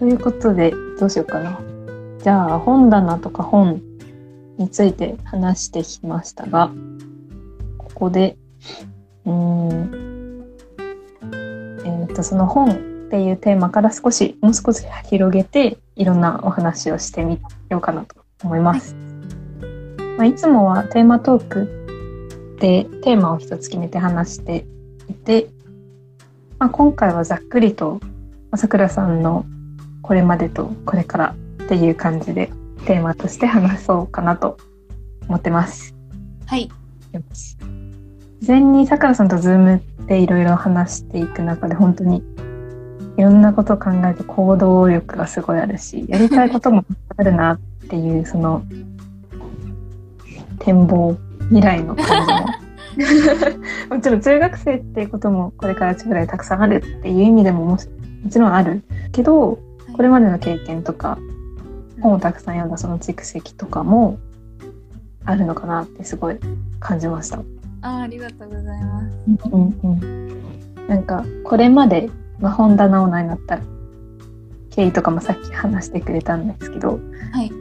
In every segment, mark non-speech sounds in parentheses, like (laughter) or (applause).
ということでどうしようかな。じゃあ本棚とか本について話してきましたがここでうんえっ、とその本っていうテーマから少しもう少し広げていろんなお話をしてみようかなと思います。まあ、いつもはテーマトークでテーマを一つ決めて話していて、まあ、今回はざっくりとさくらさんのこれまでとこれからっていう感じでテーマとして話そうかなと思ってます。はい。事前にさくらさんとズームでいろいろ話していく中で本当にいろんなことを考えて行動力がすごいあるしやりたいこともあるなっていうその展望未来の感じも (laughs) もちろん中学生っていうこともこれから将来たくさんあるっていう意味でももしもちろんあるけどこれまでの経験とか本をたくさん読んだその蓄積とかもあるのかなってすごい感じました。あーありがとうございます。うんうん、なんかこれまで、まあ、本棚オーナーになった経緯とかもさっき話してくれたんですけどはい。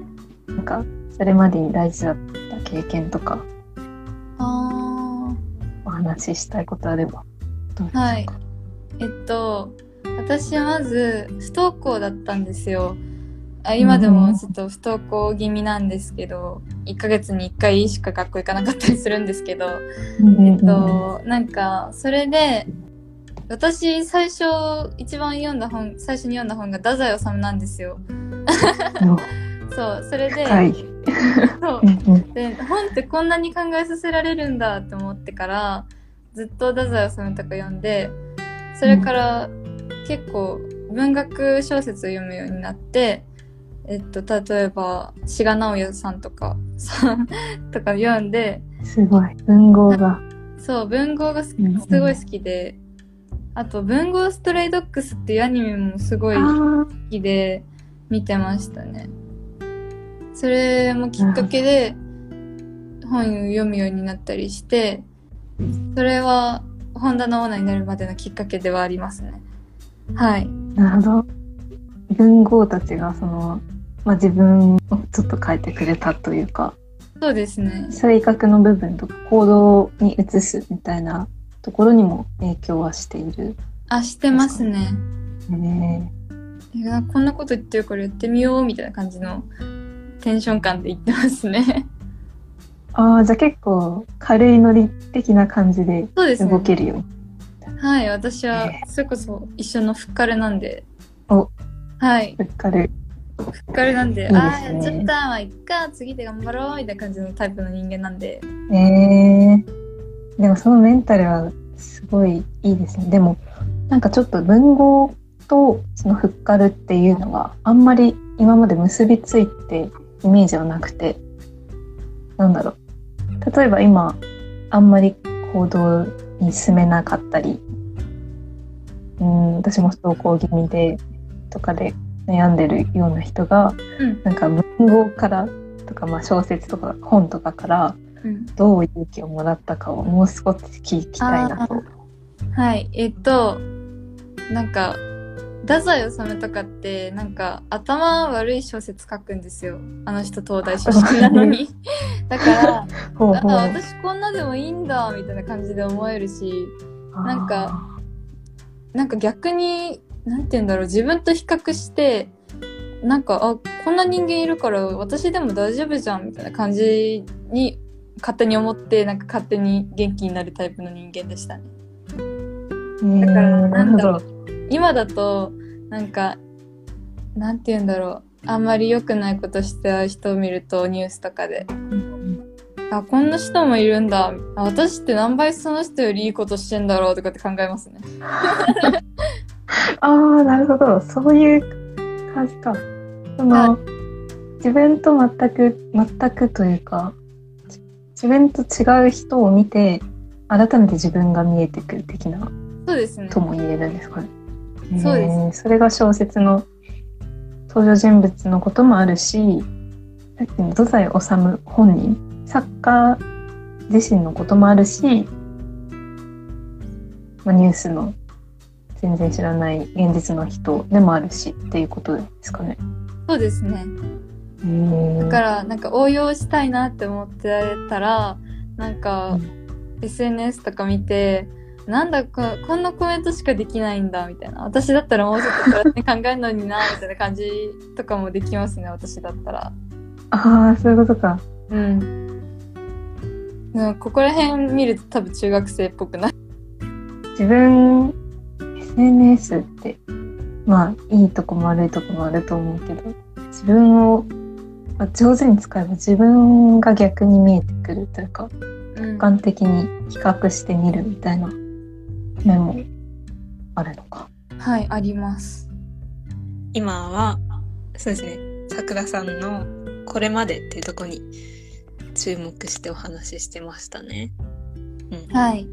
なんかそれまでに大事だった経験とかあお話ししたいことあればどうでしょうか、はいーえっと私はまず不登校だったんですよ。あ今でもちょっと不登校気味なんですけど、1ヶ月に1回しか学校行かなかったりするんですけど、うんえっと、なんか、それで、私、最初、一番読んだ本、最初に読んだ本が太宰治なんですよ。(laughs) そう、それで。そうで、本ってこんなに考えさせられるんだって思ってから、ずっと太宰治とか読んで、それから結構文学小説を読むようになって、えっと、例えば、志賀直哉さんとか、(laughs) とか読んで、すごい文豪が。そう、文豪がすごい好きで、あと、文豪ストレイドッグスっていうアニメもすごい好あきで見てましたね。それもきっかけで本を読むようになったりして、それは本棚オーナーになるまでのきっかけではありますね。はい。ーなるほど。文豪たちがその、まあ、自分をちょっと変えてくれたというかそうですね。性格の部分とか行動に移すみたいなところにも影響はしている。あ、してますね。ねいやこんなこと言ってるからやってみようみたいな感じのテンション感で言ってますね。ああじゃあ結構軽いノリ的な感じで。動けるように。はい、私はえそれこそ一緒のフッカルなんで。おはい、うっかる。フッカルなんで、いいですねああ、やっちゃった、まあ、いっか、次で頑張ろう、みたいな感じのタイプの人間なんで。ええでもそのメンタルはすごいいいですね。でもなんかちょっと文豪とそのフッカルっていうのがあんまり今まで結びついてイメージはなくてなんだろう例えば今あんまり行動に進めなかったりうん私も不登校気味でとかで悩んでるような人がうん、なんか文豪からとか、まあ、小説とか本とかからうん。どう勇気をもらったかをもう少し聞きたいなと。はい、えっと、なんか、太宰治とかって、なんか、頭悪い小説書くんですよ。あの人、東大出身なのに。(laughs) だから、ほうほうあ私こんなでもいいんだ、みたいな感じで思えるし、なんかなんか逆に、なんて言うんだろう、自分と比較して、なんか、あ、こんな人間いるから私でも大丈夫じゃん、みたいな感じに勝手に思って、なんか勝手に元気になるタイプの人間でしたね。だからえーなるほど。今だと、なんか、なんて言うんだろう、あんまり良くないことした人を見るとニュースとかで、あ、こんな人もいるんだ。あ私って何倍その人よりいいことしてんだろうとかって考えますね。(laughs) ああ、なるほど。そういう感じか。その、自分と全く、全くというか、じ自分と違う人を見て、改めて自分が見えてくる的な、そうですねと。も言えるんですかね。そうですえーそれが小説の登場人物のこともあるし、さっきの土左治本人、作家自身のこともあるし、まあ、ニュースの全然知らない現実の人でもあるしっていうことですかね。そうですね。だだからなんか応用したいなって思ってたらなんか、うん SNS とか見てなんだここんなコメントしかできないんだみたいな私だったらもうちょっとこうやって考えるのになみたいな感じとかもできますね私だったらああそういうことか。うんでもここら辺見ると多分中学生っぽくない？自分 SNS ってまあいいとこも悪いとこもあると思うけど自分をまあ上手に使えば自分が逆に見えてくるというかうん。客観的に比較してみるみたいな面もあるのか。はいあります。今はそうですねさくらさんの「これまで」っていうとこに注目してお話ししてましたね。うん、はい。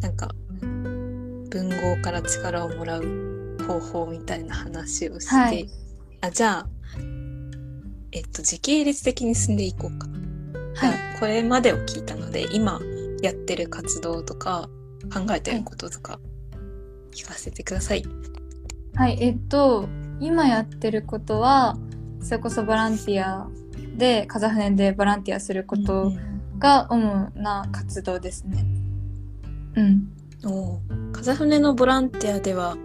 なんか文豪から力をもらう方法みたいな話をして、はい。あじゃあえっと時系列的に進んでいこうか。はい。あこれまでを聞いたので今やってる活動とか考えてることとか聞かせてください。はい、えっと、今やってることは、それこそボランティアで、風船でボランティアすることうんが主な活動ですね。うん。おー風船のボランティアでは、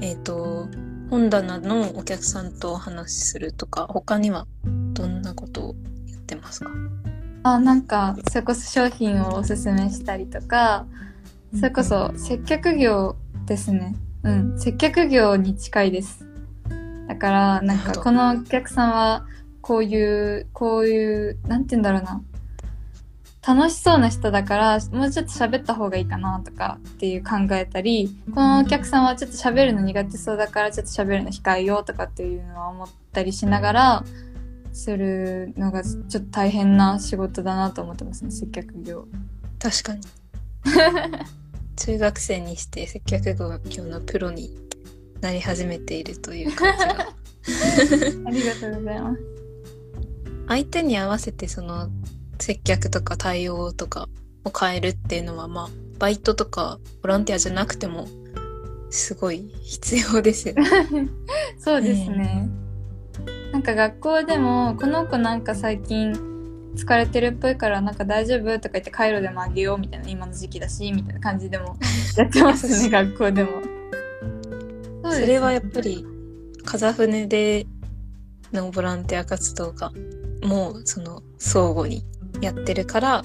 えっ、と、本棚のお客さんとお話しするとか、他にはどんなことをやってますか？あ、なんか、それこそ商品をおすすめしたりとか、それこそ接客業ですね。うん。接客業に近いです。だから、なんか、このお客さんは、こういう、こういう、なんて言うんだろうな。楽しそうな人だから、もうちょっと喋った方がいいかなとかっていう考えたり、このお客さんはちょっと喋るの苦手そうだから、ちょっと喋るの控えようとかっていうのは思ったりしながら、するのがちょっと大変な仕事だなと思ってますね、接客業。確かに。(laughs) 中学生にして接客業のプロになり始めているという感じが。(laughs) ありがとうございます。相手に合わせてその接客とか対応とかを変えるっていうのはまあバイトとかボランティアじゃなくてもすごい必要ですよね。(laughs) そうですね。なんか学校でも、この子なんか最近疲れてるっぽいからなんか大丈夫とか言ってカイロでもあげようみたいな今の時期だし、みたいな感じでも (laughs) やってますね、(laughs) 学校でも。そそれはやっぱり風船でのボランティア活動がもうその相互にやってるから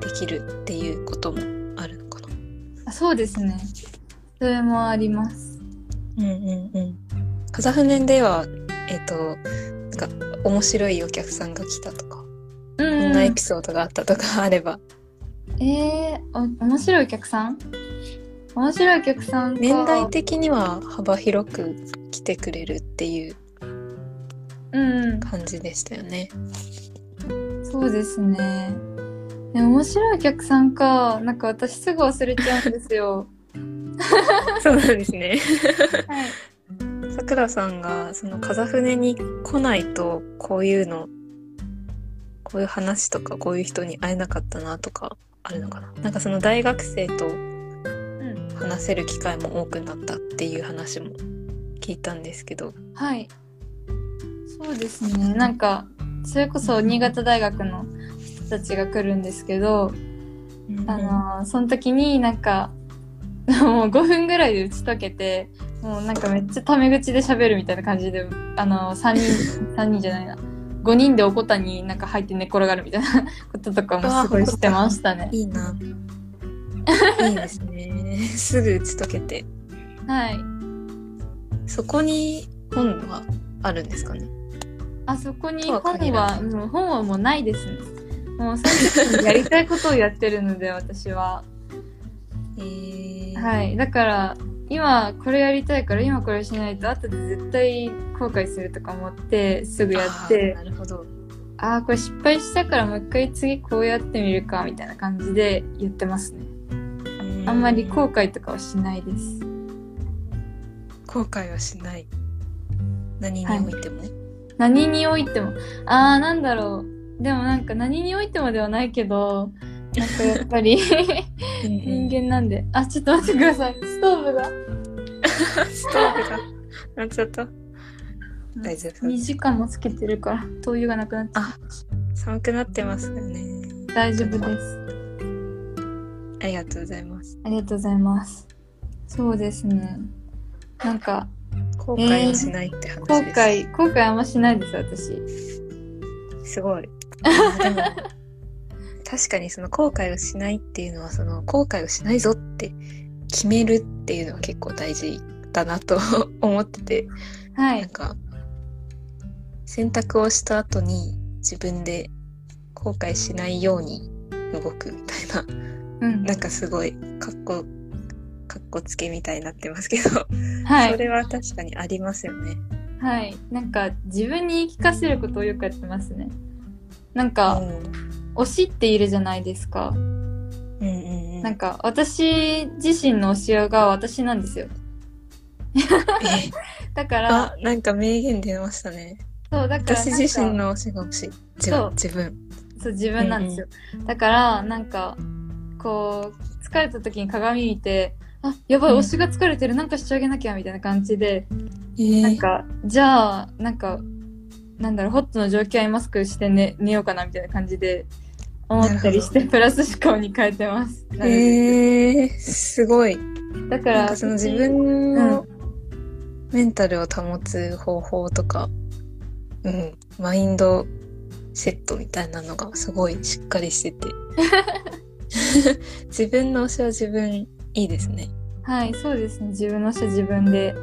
できるっていうこともあるのかな。あそうですね。それもあります。うんうんうん。風船ではえっ、となんか面白いお客さんが来たとか、うんこんなエピソードがあったとかあればえー、お面白いお客さん？面白いお客さんか年代的には幅広く来てくれるっていう。感じでしたよね。そうですね。ね面白いお客さんか。なんか私すぐ忘れちゃうんですよ。(laughs) そうなんですね。はい。さくらさんがその風船に来ないとこういうのこういう話とかこういう人に会えなかったなとかあるのかな？なんかその大学生とうん。話せる機会も多くなったっていう話も聞いたんですけどはい。そうですね。なんか、それこそ新潟大学の人たちが来るんですけど、あのーその時になんか、もう5分ぐらいで打ち解けて、もうなんかめっちゃタメ口で喋るみたいな感じで、あのー、3人、(laughs) 3人じゃないな。5人でおこたになんか入って寝転がるみたいな (laughs) こととかもすごいしてましたね。いいな。いいですね。(laughs) すぐ打ち解けて。はい。そこに本はあるんですかね？あそこに本は、もう本はもうないですね。もうそのやりたいことをやってるので、(laughs) 私は。えー、はい。だから、今これやりたいから今これしないと後で絶対後悔するとか思ってすぐやってなるほど。ああーこれ失敗したからもう一回次こうやってみるかみたいな感じで言ってますねあんまり後悔とかはしないです後悔はしない。何においても？何においてもああなんだろうでもなんか何においてもではないけどなんかやっぱり人間なんで。あ、ちょっと待ってください。ストーブが。ストーブがなっちゃった。大丈夫2時間もつけてるから、灯油がなくなっちゃう。あ寒くなってますよね。大丈夫です。ありがとうございます。ありがとうございます。そうですね。なんか、後悔をしないって話後です。悔、後悔あんましないです、私。すごい。(laughs) でも確かにその後悔をしないっていうのはその後悔をしないぞって決めるっていうのは結構大事だなと (laughs) 思ってて、はい。なんか選択をした後に自分で後悔しないように動くみたいなうん。なんかすごいかっこかっこつけみたいになってますけど、はい。それは確かにありますよね。はい。なんか、自分に言い聞かせることをよくやってますね。なんか、推しっているじゃないですか。うんうんうんなんか、私自身の推しが私なんですよ。え？(laughs) だからあ、なんか名言出ましたね。そう、だからなんか。私自身の推しが欲しい。自そう分。自分。そう、自分なんですよ。だから、なんか、こう、疲れた時に鏡見て、あ、やばい、うん推しが疲れてる、なんかしてあげなきゃ、みたいな感じで、えなんか、じゃあ、なんか、なんだろう、ホットの蒸気アイマスクして寝寝ようかな、みたいな感じで、思ったりして、プラス思考に変えてます。なるべえー、すごい。くだから、その自私分のメンタルを保つ方法とか、うん、マインドセットみたいなのがすごいしっかりしてて。(laughs) (laughs) 自分の推しは自分いいですね。はい、そうですね。自分の推しは自分で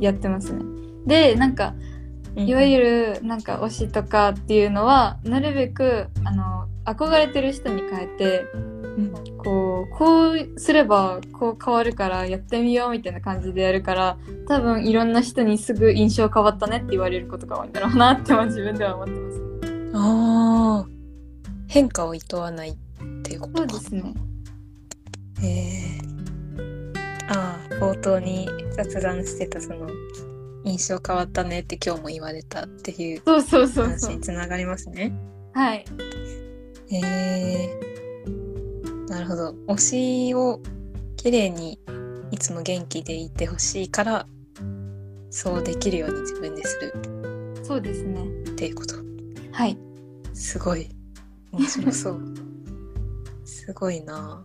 やってますね。で、なんか、いわゆるなんか推しとかっていうのはなるべくあの憧れてる人に変えてうんこうこうすればこう変わるからやってみようみたいな感じでやるから多分いろんな人にすぐ印象変わったねって言われることが多いんだろうなっては自分では思ってますね。ああ、変化をいとわないっていうことか。そうですね。へえ。ああ、冒頭に雑談してたその印象変わったねって今日も言われたっていうそうそうそう話そう。につながりますね。はい。へえ。なるほど。推しを綺麗にいつも元気でいてほしいからそうできるように自分でするそうですね。っていうこと。はい。すごい面白そう。(laughs) すごいな。